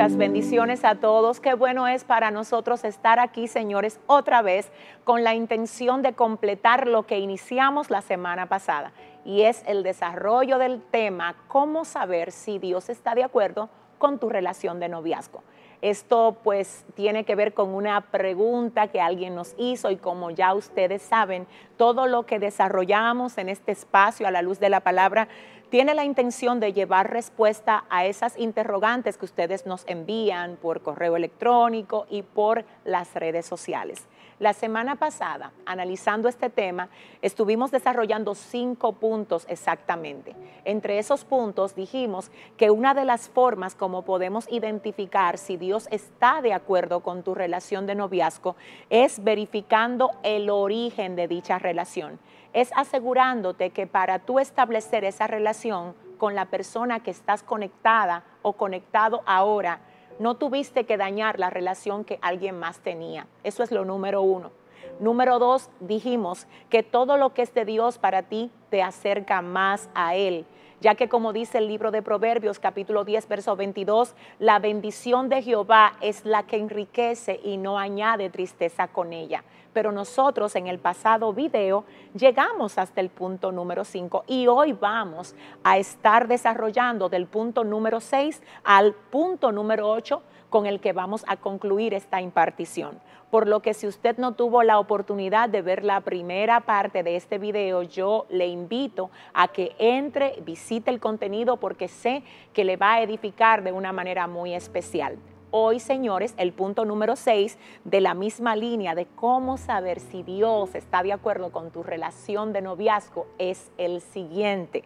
Muchas bendiciones a todos. Qué bueno es para nosotros estar aquí, señores, otra vez con la intención de completar lo que iniciamos la semana pasada y es el desarrollo del tema, cómo saber si Dios está de acuerdo con tu relación de noviazgo. Esto pues tiene que ver con una pregunta que alguien nos hizo y como ya ustedes saben, todo lo que desarrollamos en este espacio a la luz de la palabra tiene la intención de llevar respuesta a esas interrogantes que ustedes nos envían por correo electrónico y por las redes sociales. La semana pasada, analizando este tema, estuvimos desarrollando cinco puntos exactamente. Entre esos puntos dijimos que una de las formas como podemos identificar si Dios está de acuerdo con tu relación de noviazgo es verificando el origen de dicha relación es asegurándote que para tú establecer esa relación con la persona que estás conectada o conectado ahora, no tuviste que dañar la relación que alguien más tenía. Eso es lo número uno. Número dos, dijimos que todo lo que es de Dios para ti te acerca más a Él ya que como dice el libro de Proverbios capítulo 10, verso 22, la bendición de Jehová es la que enriquece y no añade tristeza con ella. Pero nosotros en el pasado video llegamos hasta el punto número 5 y hoy vamos a estar desarrollando del punto número 6 al punto número 8 con el que vamos a concluir esta impartición. Por lo que si usted no tuvo la oportunidad de ver la primera parte de este video, yo le invito a que entre, visite el contenido porque sé que le va a edificar de una manera muy especial. Hoy, señores, el punto número 6 de la misma línea de cómo saber si Dios está de acuerdo con tu relación de noviazgo es el siguiente.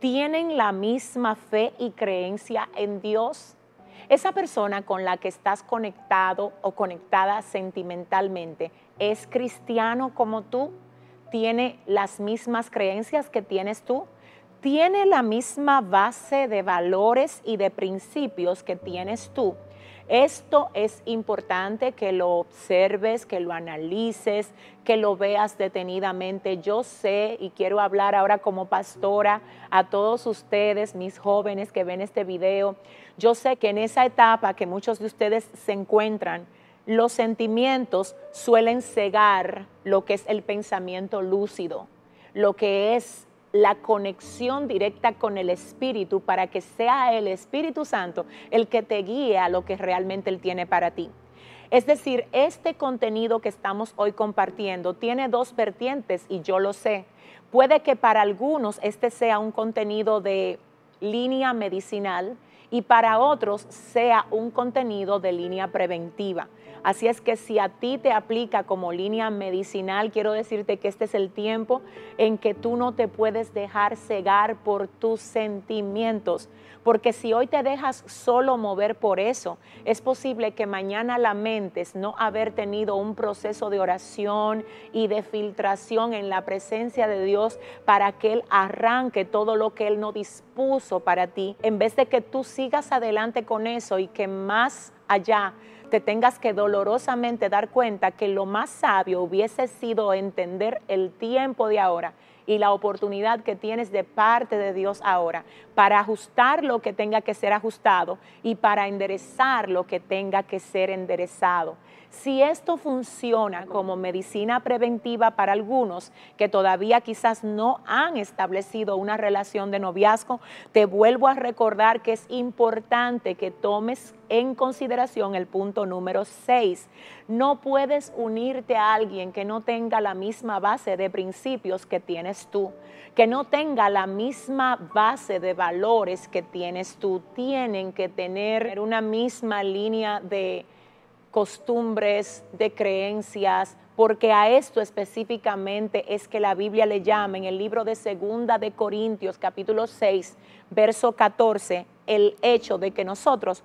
¿Tienen la misma fe y creencia en Dios? Esa persona con la que estás conectado o conectada sentimentalmente es cristiano como tú, tiene las mismas creencias que tienes tú, tiene la misma base de valores y de principios que tienes tú esto es importante que lo observes, que lo analices, que lo veas detenidamente. Yo sé y quiero hablar ahora como pastora a todos ustedes, mis jóvenes que ven este video. Yo sé que en esa etapa que muchos de ustedes se encuentran, los sentimientos suelen cegar lo que es el pensamiento lúcido, lo que es la conexión directa con el Espíritu para que sea el Espíritu Santo el que te guíe a lo que realmente Él tiene para ti. Es decir, este contenido que estamos hoy compartiendo tiene dos vertientes y yo lo sé. Puede que para algunos este sea un contenido de línea medicinal y para otros sea un contenido de línea preventiva. Así es que si a ti te aplica como línea medicinal, quiero decirte que este es el tiempo en que tú no te puedes dejar cegar por tus sentimientos, porque si hoy te dejas solo mover por eso, es posible que mañana lamentes no haber tenido un proceso de oración y de filtración en la presencia de Dios para que Él arranque todo lo que Él no dispuso para ti, en vez de que tú sigas adelante con eso y que más allá te tengas que dolorosamente dar cuenta que lo más sabio hubiese sido entender el tiempo de ahora y la oportunidad que tienes de parte de Dios ahora para ajustar lo que tenga que ser ajustado y para enderezar lo que tenga que ser enderezado. Si esto funciona como medicina preventiva para algunos que todavía quizás no han establecido una relación de noviazgo, te vuelvo a recordar que es importante que tomes en consideración el punto número 6. No puedes unirte a alguien que no tenga la misma base de principios que tienes tú, que no tenga la misma base de valores que tienes tú. Tienen que tener una misma línea de costumbres, de creencias, porque a esto específicamente es que la Biblia le llama en el libro de Segunda de Corintios, capítulo 6, verso 14, el hecho de que nosotros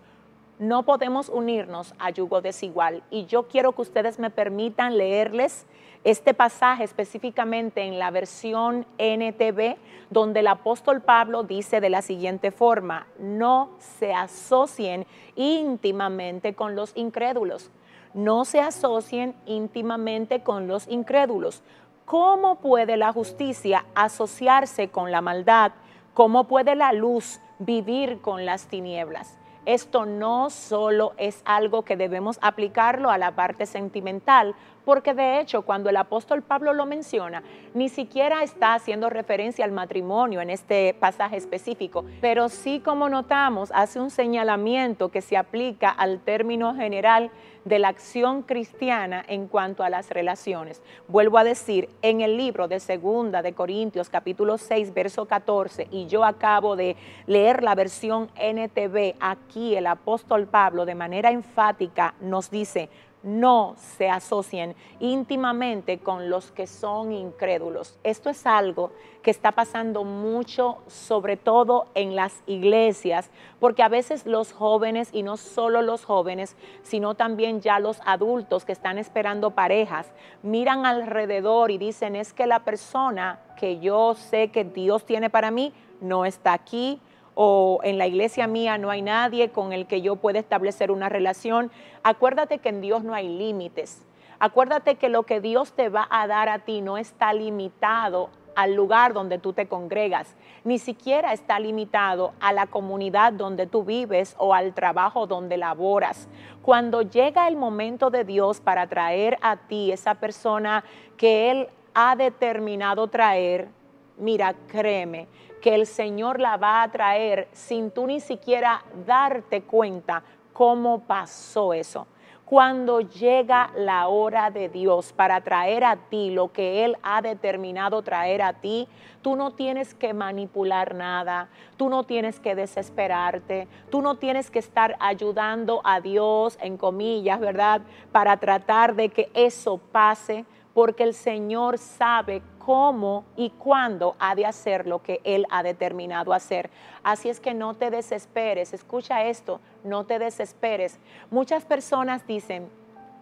no podemos unirnos a yugo desigual. Y yo quiero que ustedes me permitan leerles este pasaje específicamente en la versión NTV, donde el apóstol Pablo dice de la siguiente forma, no se asocien íntimamente con los incrédulos, no se asocien íntimamente con los incrédulos. ¿Cómo puede la justicia asociarse con la maldad? ¿Cómo puede la luz vivir con las tinieblas? Esto no solo es algo que debemos aplicarlo a la parte sentimental, porque de hecho cuando el apóstol Pablo lo menciona, ni siquiera está haciendo referencia al matrimonio en este pasaje específico, pero sí como notamos hace un señalamiento que se aplica al término general de la acción cristiana en cuanto a las relaciones. Vuelvo a decir, en el libro de Segunda de Corintios capítulo 6 verso 14 y yo acabo de leer la versión NTV, aquí el apóstol Pablo de manera enfática nos dice, no se asocien íntimamente con los que son incrédulos. Esto es algo que está pasando mucho, sobre todo en las iglesias, porque a veces los jóvenes, y no solo los jóvenes, sino también ya los adultos que están esperando parejas, miran alrededor y dicen, es que la persona que yo sé que Dios tiene para mí no está aquí, o en la iglesia mía no hay nadie con el que yo pueda establecer una relación. Acuérdate que en Dios no hay límites. Acuérdate que lo que Dios te va a dar a ti no está limitado al lugar donde tú te congregas, ni siquiera está limitado a la comunidad donde tú vives o al trabajo donde laboras. Cuando llega el momento de Dios para traer a ti esa persona que Él ha determinado traer, mira, créeme, que el Señor la va a traer sin tú ni siquiera darte cuenta cómo pasó eso. Cuando llega la hora de Dios para traer a ti lo que Él ha determinado traer a ti, tú no tienes que manipular nada, tú no tienes que desesperarte, tú no tienes que estar ayudando a Dios, en comillas, ¿verdad? Para tratar de que eso pase, porque el Señor sabe cómo y cuándo ha de hacer lo que Él ha determinado hacer. Así es que no te desesperes, escucha esto, no te desesperes. Muchas personas dicen,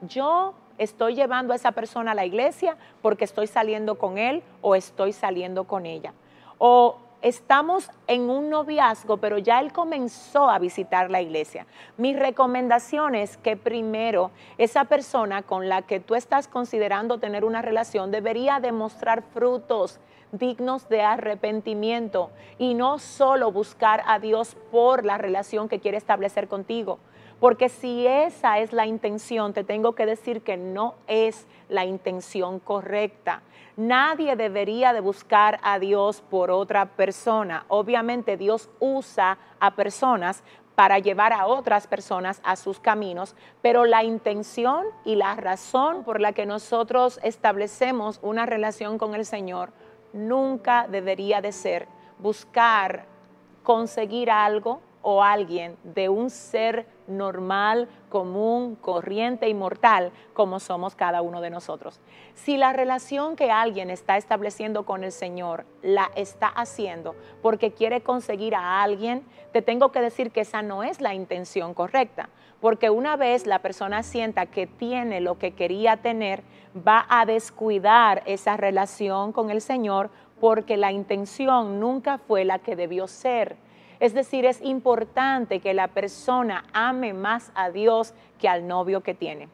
yo estoy llevando a esa persona a la iglesia porque estoy saliendo con él o estoy saliendo con ella. O estamos en un noviazgo, pero ya él comenzó a visitar la iglesia. Mi recomendación es que primero esa persona con la que tú estás considerando tener una relación debería demostrar frutos dignos de arrepentimiento y no solo buscar a Dios por la relación que quiere establecer contigo. Porque si esa es la intención, te tengo que decir que no es la intención correcta. Nadie debería de buscar a Dios por otra persona. Obviamente Dios usa a personas para llevar a otras personas a sus caminos, pero la intención y la razón por la que nosotros establecemos una relación con el Señor nunca debería de ser buscar conseguir algo o alguien de un ser normal, común, corriente y mortal como somos cada uno de nosotros. Si la relación que alguien está estableciendo con el Señor la está haciendo porque quiere conseguir a alguien, te tengo que decir que esa no es la intención correcta, porque una vez la persona sienta que tiene lo que quería tener, va a descuidar esa relación con el Señor porque la intención nunca fue la que debió ser. Es decir, es importante que la persona ame más a Dios que al novio que tiene.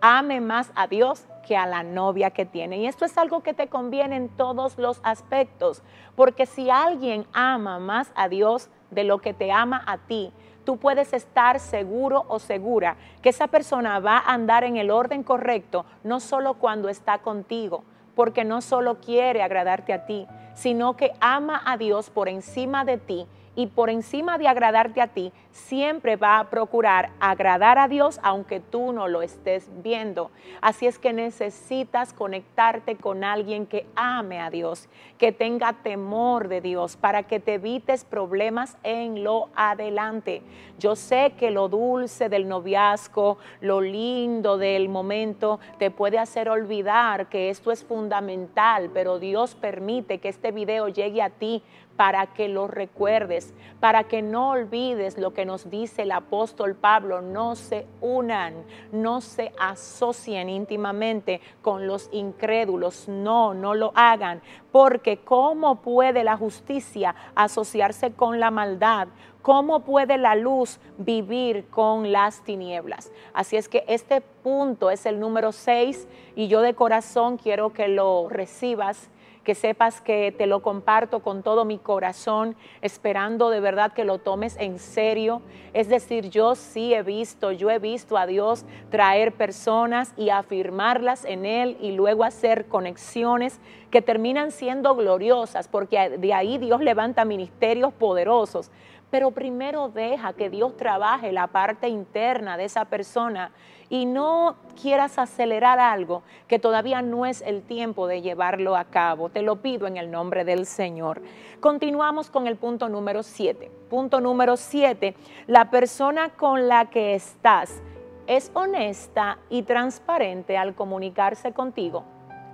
Ame más a Dios que a la novia que tiene. Y esto es algo que te conviene en todos los aspectos, porque si alguien ama más a Dios de lo que te ama a ti, tú puedes estar seguro o segura que esa persona va a andar en el orden correcto, no solo cuando está contigo, porque no solo quiere agradarte a ti, sino que ama a Dios por encima de ti y por encima de agradarte a ti, siempre va a procurar agradar a Dios aunque tú no lo estés viendo. Así es que necesitas conectarte con alguien que ame a Dios, que tenga temor de Dios para que te evites problemas en lo adelante. Yo sé que lo dulce del noviazgo, lo lindo del momento, te puede hacer olvidar que esto es fundamental, pero Dios permite que este video llegue a ti para que lo recuerdes, para que no olvides lo que nos dice el apóstol Pablo, no se unan, no se asocien íntimamente con los incrédulos, no, no lo hagan, porque ¿cómo puede la justicia asociarse con la maldad? ¿Cómo puede la luz vivir con las tinieblas? Así es que este punto es el número 6 y yo de corazón quiero que lo recibas que sepas que te lo comparto con todo mi corazón, esperando de verdad que lo tomes en serio. Es decir, yo sí he visto, yo he visto a Dios traer personas y afirmarlas en Él y luego hacer conexiones que terminan siendo gloriosas, porque de ahí Dios levanta ministerios poderosos pero primero deja que Dios trabaje la parte interna de esa persona y no quieras acelerar algo que todavía no es el tiempo de llevarlo a cabo. Te lo pido en el nombre del Señor. Continuamos con el punto número 7. Punto número 7, la persona con la que estás es honesta y transparente al comunicarse contigo.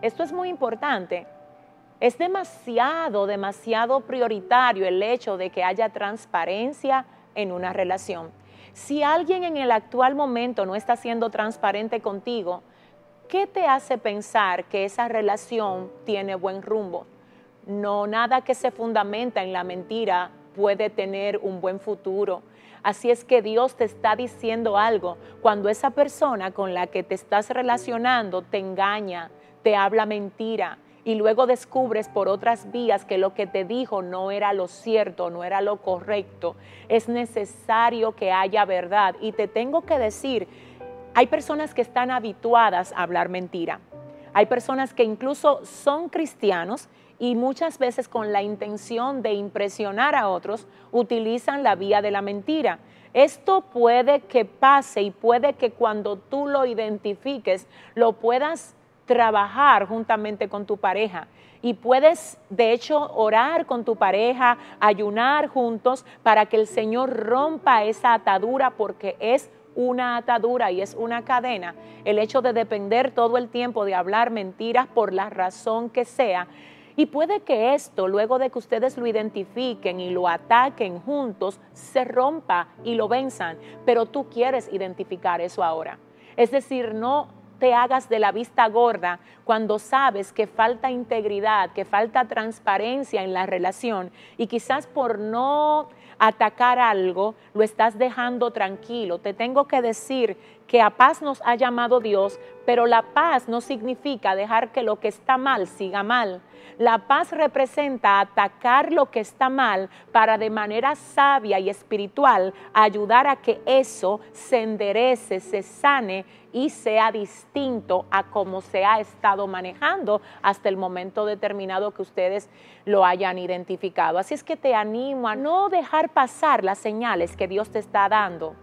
Esto es muy importante. Es demasiado, demasiado prioritario el hecho de que haya transparencia en una relación. Si alguien en el actual momento no está siendo transparente contigo, ¿qué te hace pensar que esa relación tiene buen rumbo? No, nada que se fundamenta en la mentira puede tener un buen futuro. Así es que Dios te está diciendo algo cuando esa persona con la que te estás relacionando te engaña, te habla mentira, y luego descubres por otras vías que lo que te dijo no era lo cierto, no era lo correcto, es necesario que haya verdad. Y te tengo que decir, hay personas que están habituadas a hablar mentira. Hay personas que incluso son cristianos y muchas veces con la intención de impresionar a otros utilizan la vía de la mentira. Esto puede que pase y puede que cuando tú lo identifiques lo puedas trabajar juntamente con tu pareja. Y puedes, de hecho, orar con tu pareja, ayunar juntos para que el Señor rompa esa atadura porque es una atadura y es una cadena. El hecho de depender todo el tiempo de hablar mentiras por la razón que sea. Y puede que esto, luego de que ustedes lo identifiquen y lo ataquen juntos, se rompa y lo venzan. Pero tú quieres identificar eso ahora. Es decir, no te hagas de la vista gorda cuando sabes que falta integridad, que falta transparencia en la relación y quizás por no atacar algo lo estás dejando tranquilo. Te tengo que decir que a paz nos ha llamado Dios, pero la paz no significa dejar que lo que está mal siga mal. La paz representa atacar lo que está mal para de manera sabia y espiritual ayudar a que eso se enderece, se sane y sea distinto a cómo se ha estado manejando hasta el momento determinado que ustedes lo hayan identificado. Así es que te animo a no dejar pasar las señales que Dios te está dando.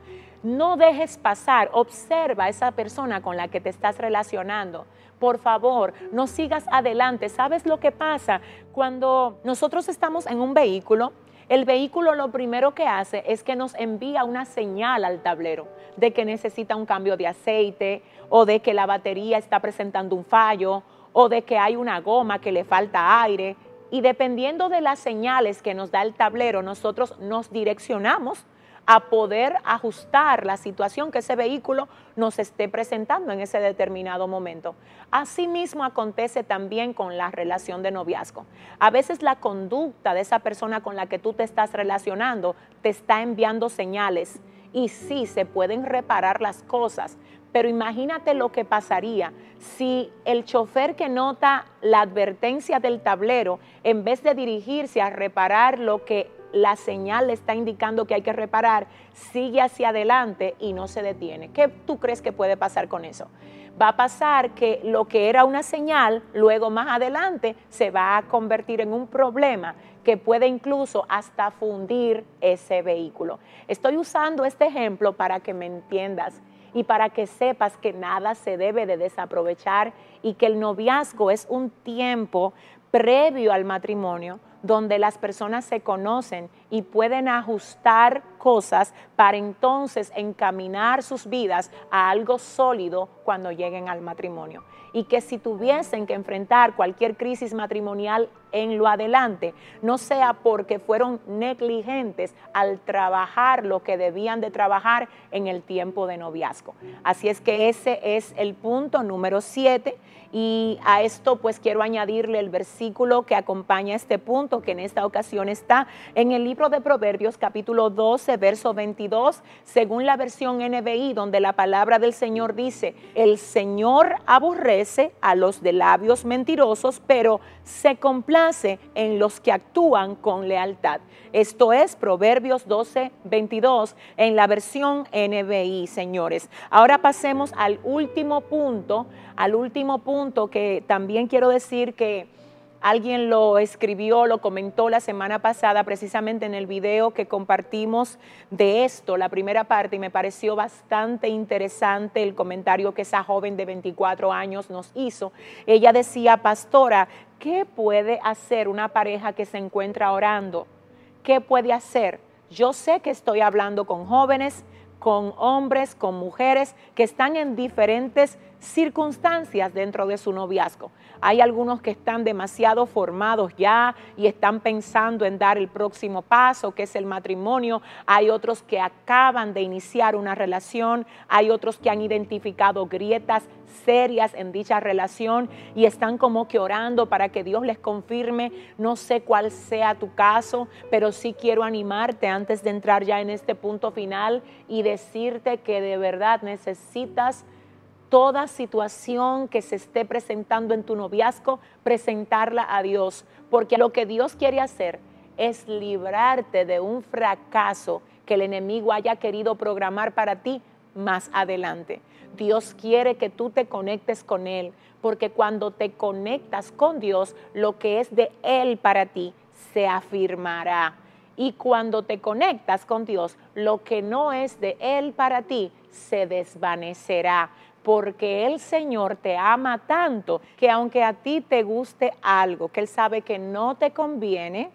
No dejes pasar, observa a esa persona con la que te estás relacionando. Por favor, no sigas adelante. ¿Sabes lo que pasa? Cuando nosotros estamos en un vehículo, el vehículo lo primero que hace es que nos envía una señal al tablero de que necesita un cambio de aceite o de que la batería está presentando un fallo o de que hay una goma que le falta aire. Y dependiendo de las señales que nos da el tablero, nosotros nos direccionamos a poder ajustar la situación que ese vehículo nos esté presentando en ese determinado momento. Asimismo acontece también con la relación de noviazgo. A veces la conducta de esa persona con la que tú te estás relacionando te está enviando señales y sí se pueden reparar las cosas, pero imagínate lo que pasaría si el chofer que nota la advertencia del tablero, en vez de dirigirse a reparar lo que la señal le está indicando que hay que reparar, sigue hacia adelante y no se detiene. ¿Qué tú crees que puede pasar con eso? Va a pasar que lo que era una señal, luego más adelante se va a convertir en un problema que puede incluso hasta fundir ese vehículo. Estoy usando este ejemplo para que me entiendas y para que sepas que nada se debe de desaprovechar y que el noviazgo es un tiempo previo al matrimonio donde las personas se conocen y pueden ajustar cosas para entonces encaminar sus vidas a algo sólido cuando lleguen al matrimonio. Y que si tuviesen que enfrentar cualquier crisis matrimonial en lo adelante, no sea porque fueron negligentes al trabajar lo que debían de trabajar en el tiempo de noviazgo. Así es que ese es el punto número siete y a esto pues quiero añadirle el versículo que acompaña este punto, que en esta ocasión está en el libro de Proverbios capítulo 12, verso 22, según la versión NBI, donde la palabra del Señor dice, el Señor aborrece a los de labios mentirosos, pero se complace en los que actúan con lealtad. Esto es Proverbios 12, 22 en la versión NBI, señores. Ahora pasemos al último punto, al último punto que también quiero decir que alguien lo escribió, lo comentó la semana pasada precisamente en el video que compartimos de esto, la primera parte, y me pareció bastante interesante el comentario que esa joven de 24 años nos hizo. Ella decía, pastora, ¿qué puede hacer una pareja que se encuentra orando? ¿qué puede hacer? Yo sé que estoy hablando con jóvenes, con hombres, con mujeres que están en diferentes circunstancias dentro de su noviazgo. Hay algunos que están demasiado formados ya y están pensando en dar el próximo paso, que es el matrimonio. Hay otros que acaban de iniciar una relación. Hay otros que han identificado grietas serias en dicha relación y están como que orando para que Dios les confirme. No sé cuál sea tu caso, pero sí quiero animarte antes de entrar ya en este punto final y decirte que de verdad necesitas toda situación que se esté presentando en tu noviazgo, presentarla a Dios, porque lo que Dios quiere hacer es librarte de un fracaso que el enemigo haya querido programar para ti más adelante. Dios quiere que tú te conectes con Él, porque cuando te conectas con Dios, lo que es de Él para ti se afirmará. Y cuando te conectas con Dios, lo que no es de Él para ti se desvanecerá porque el Señor te ama tanto que aunque a ti te guste algo que Él sabe que no te conviene,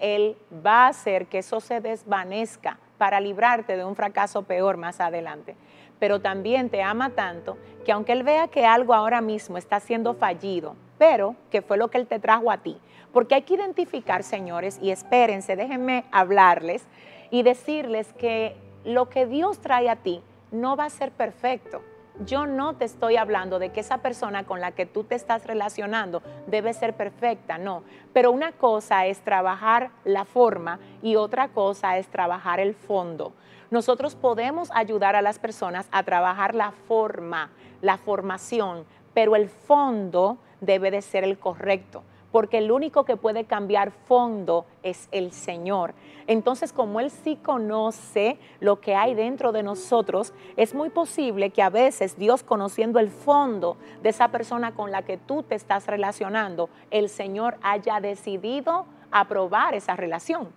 Él va a hacer que eso se desvanezca para librarte de un fracaso peor más adelante. Pero también te ama tanto que aunque Él vea que algo ahora mismo está siendo fallido, pero que fue lo que Él te trajo a ti, porque hay que identificar, señores, y espérense, déjenme hablarles y decirles que lo que Dios trae a ti no va a ser perfecto yo no te estoy hablando de que esa persona con la que tú te estás relacionando debe ser perfecta, no. Pero una cosa es trabajar la forma y otra cosa es trabajar el fondo. Nosotros podemos ayudar a las personas a trabajar la forma, la formación, pero el fondo debe de ser el correcto porque el único que puede cambiar fondo es el Señor. Entonces, como Él sí conoce lo que hay dentro de nosotros, es muy posible que a veces Dios, conociendo el fondo de esa persona con la que tú te estás relacionando, el Señor haya decidido aprobar esa relación.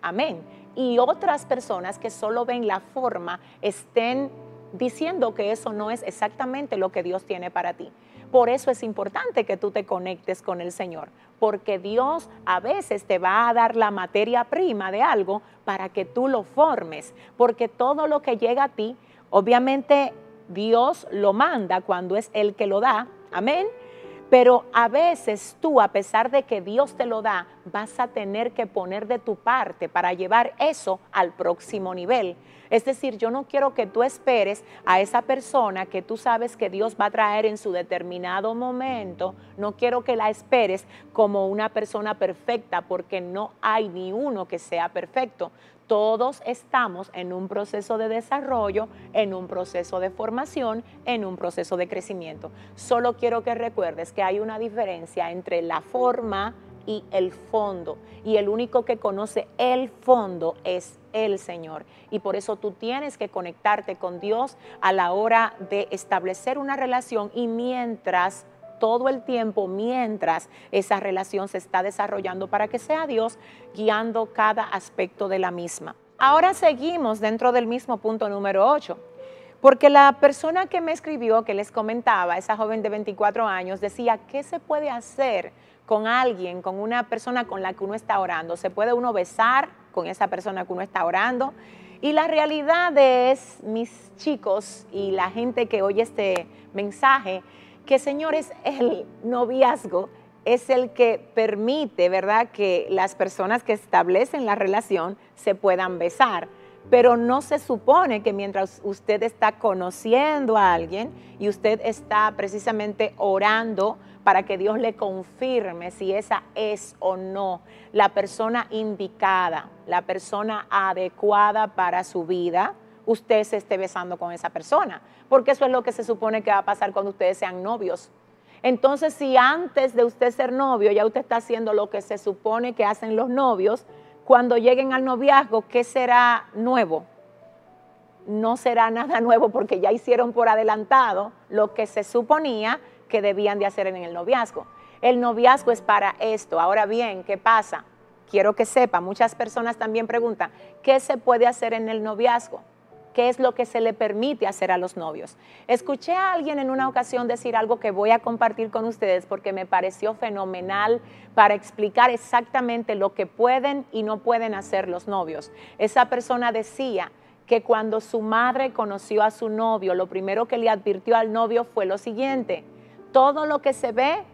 Amén. Y otras personas que solo ven la forma estén diciendo que eso no es exactamente lo que Dios tiene para ti. Por eso es importante que tú te conectes con el Señor, porque Dios a veces te va a dar la materia prima de algo para que tú lo formes, porque todo lo que llega a ti, obviamente Dios lo manda cuando es el que lo da, amén. Pero a veces tú, a pesar de que Dios te lo da, vas a tener que poner de tu parte para llevar eso al próximo nivel. Es decir, yo no quiero que tú esperes a esa persona que tú sabes que Dios va a traer en su determinado momento. No quiero que la esperes como una persona perfecta porque no hay ni uno que sea perfecto. Todos estamos en un proceso de desarrollo, en un proceso de formación, en un proceso de crecimiento. Solo quiero que recuerdes que hay una diferencia entre la forma, y el fondo. Y el único que conoce el fondo es el Señor. Y por eso tú tienes que conectarte con Dios a la hora de establecer una relación y mientras todo el tiempo mientras esa relación se está desarrollando para que sea Dios guiando cada aspecto de la misma. Ahora seguimos dentro del mismo punto número 8. Porque la persona que me escribió, que les comentaba, esa joven de 24 años, decía, ¿qué se puede hacer con alguien, con una persona con la que uno está orando. Se puede uno besar con esa persona que uno está orando. Y la realidad es, mis chicos y la gente que oye este mensaje, que señores, el noviazgo es el que permite, ¿verdad?, que las personas que establecen la relación se puedan besar. Pero no se supone que mientras usted está conociendo a alguien y usted está precisamente orando para que Dios le confirme si esa es o no la persona indicada, la persona adecuada para su vida, usted se esté besando con esa persona, porque eso es lo que se supone que va a pasar cuando ustedes sean novios. Entonces, si antes de usted ser novio ya usted está haciendo lo que se supone que hacen los novios, cuando lleguen al noviazgo, ¿qué será nuevo? No será nada nuevo porque ya hicieron por adelantado lo que se suponía que debían de hacer en el noviazgo. El noviazgo es para esto. Ahora bien, ¿qué pasa? Quiero que sepa, muchas personas también preguntan, ¿qué se puede hacer en el noviazgo? ¿Qué es lo que se le permite hacer a los novios? Escuché a alguien en una ocasión decir algo que voy a compartir con ustedes porque me pareció fenomenal para explicar exactamente lo que pueden y no pueden hacer los novios. Esa persona decía que cuando su madre conoció a su novio, lo primero que le advirtió al novio fue lo siguiente, todo lo que se ve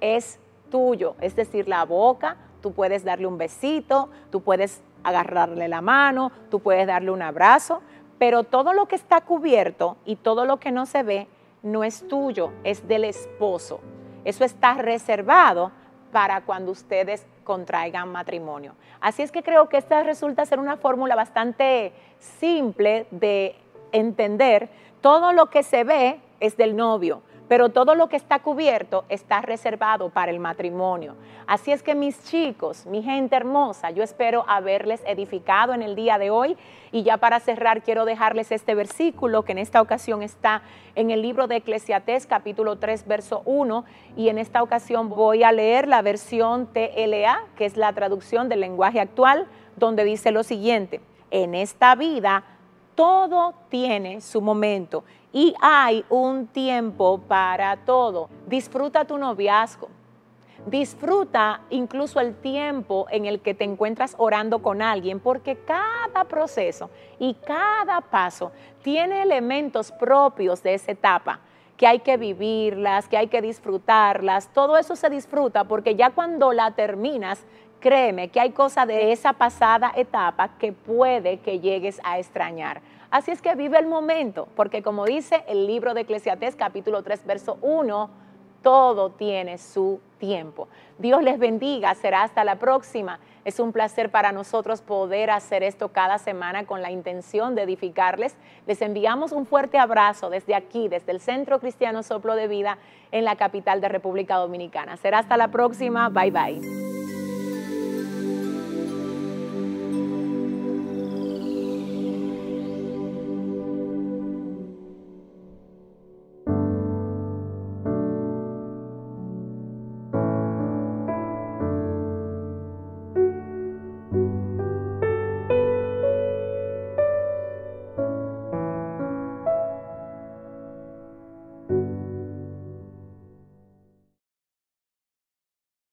es tuyo, es decir, la boca, tú puedes darle un besito, tú puedes agarrarle la mano, tú puedes darle un abrazo, pero todo lo que está cubierto y todo lo que no se ve no es tuyo, es del esposo. Eso está reservado para cuando ustedes contraigan matrimonio. Así es que creo que esta resulta ser una fórmula bastante simple de entender. Todo lo que se ve es del novio, pero todo lo que está cubierto está reservado para el matrimonio. Así es que mis chicos, mi gente hermosa, yo espero haberles edificado en el día de hoy. Y ya para cerrar quiero dejarles este versículo que en esta ocasión está en el libro de Eclesiastés capítulo 3 verso 1 y en esta ocasión voy a leer la versión TLA, que es la traducción del lenguaje actual, donde dice lo siguiente, en esta vida todo tiene su momento y hay un tiempo para todo. Disfruta tu noviazgo. Disfruta incluso el tiempo en el que te encuentras orando con alguien, porque cada proceso y cada paso tiene elementos propios de esa etapa, que hay que vivirlas, que hay que disfrutarlas. Todo eso se disfruta porque ya cuando la terminas, créeme que hay cosas de esa pasada etapa que puede que llegues a extrañar. Así es que vive el momento, porque como dice el libro de Eclesiastés capítulo 3, verso 1, todo tiene su tiempo. Dios les bendiga, será hasta la próxima. Es un placer para nosotros poder hacer esto cada semana con la intención de edificarles. Les enviamos un fuerte abrazo desde aquí, desde el Centro Cristiano Soplo de Vida en la capital de República Dominicana. Será hasta la próxima. Bye bye.